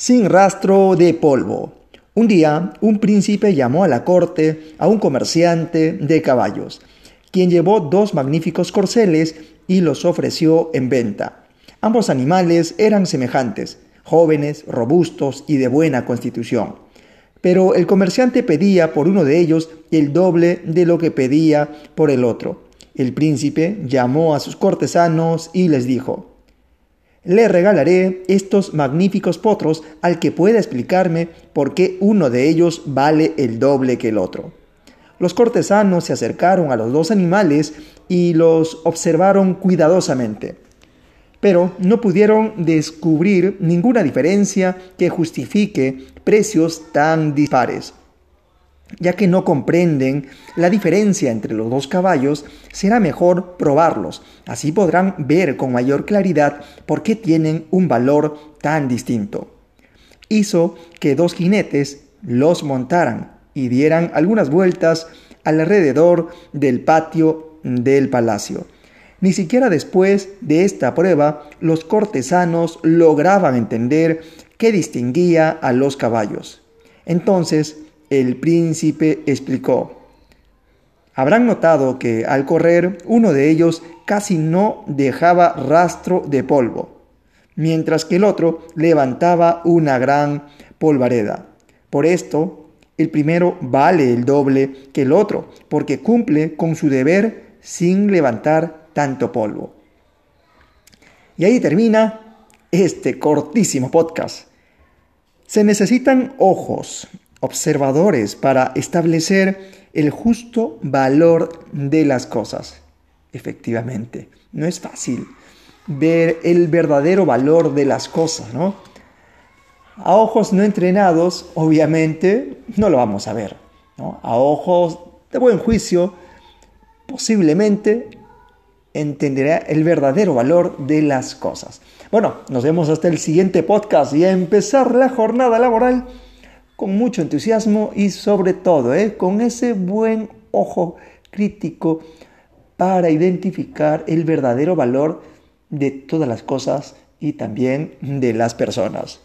sin rastro de polvo. Un día, un príncipe llamó a la corte a un comerciante de caballos, quien llevó dos magníficos corceles y los ofreció en venta. Ambos animales eran semejantes, jóvenes, robustos y de buena constitución. Pero el comerciante pedía por uno de ellos el doble de lo que pedía por el otro. El príncipe llamó a sus cortesanos y les dijo, le regalaré estos magníficos potros al que pueda explicarme por qué uno de ellos vale el doble que el otro. Los cortesanos se acercaron a los dos animales y los observaron cuidadosamente, pero no pudieron descubrir ninguna diferencia que justifique precios tan dispares ya que no comprenden la diferencia entre los dos caballos, será mejor probarlos. Así podrán ver con mayor claridad por qué tienen un valor tan distinto. Hizo que dos jinetes los montaran y dieran algunas vueltas alrededor del patio del palacio. Ni siquiera después de esta prueba los cortesanos lograban entender qué distinguía a los caballos. Entonces el príncipe explicó, Habrán notado que al correr uno de ellos casi no dejaba rastro de polvo, mientras que el otro levantaba una gran polvareda. Por esto, el primero vale el doble que el otro, porque cumple con su deber sin levantar tanto polvo. Y ahí termina este cortísimo podcast. Se necesitan ojos, observadores para establecer el justo valor de las cosas. Efectivamente, no es fácil ver el verdadero valor de las cosas, ¿no? A ojos no entrenados, obviamente, no lo vamos a ver. A ojos de buen juicio, posiblemente entenderá el verdadero valor de las cosas. Bueno, nos vemos hasta el siguiente podcast y a empezar la jornada laboral con mucho entusiasmo y sobre todo ¿eh? con ese buen ojo crítico para identificar el verdadero valor de todas las cosas y también de las personas.